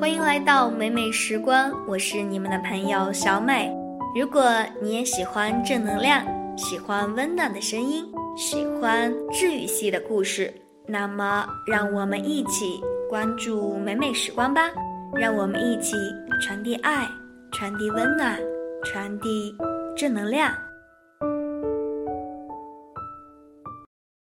欢迎来到美美时光我是你们的朋友小美。如果你也喜欢正能量喜欢温暖的声音喜欢治愈系的故事那么让我们一起关注美美时光吧。让我们一起传递爱传递温暖传递正能量。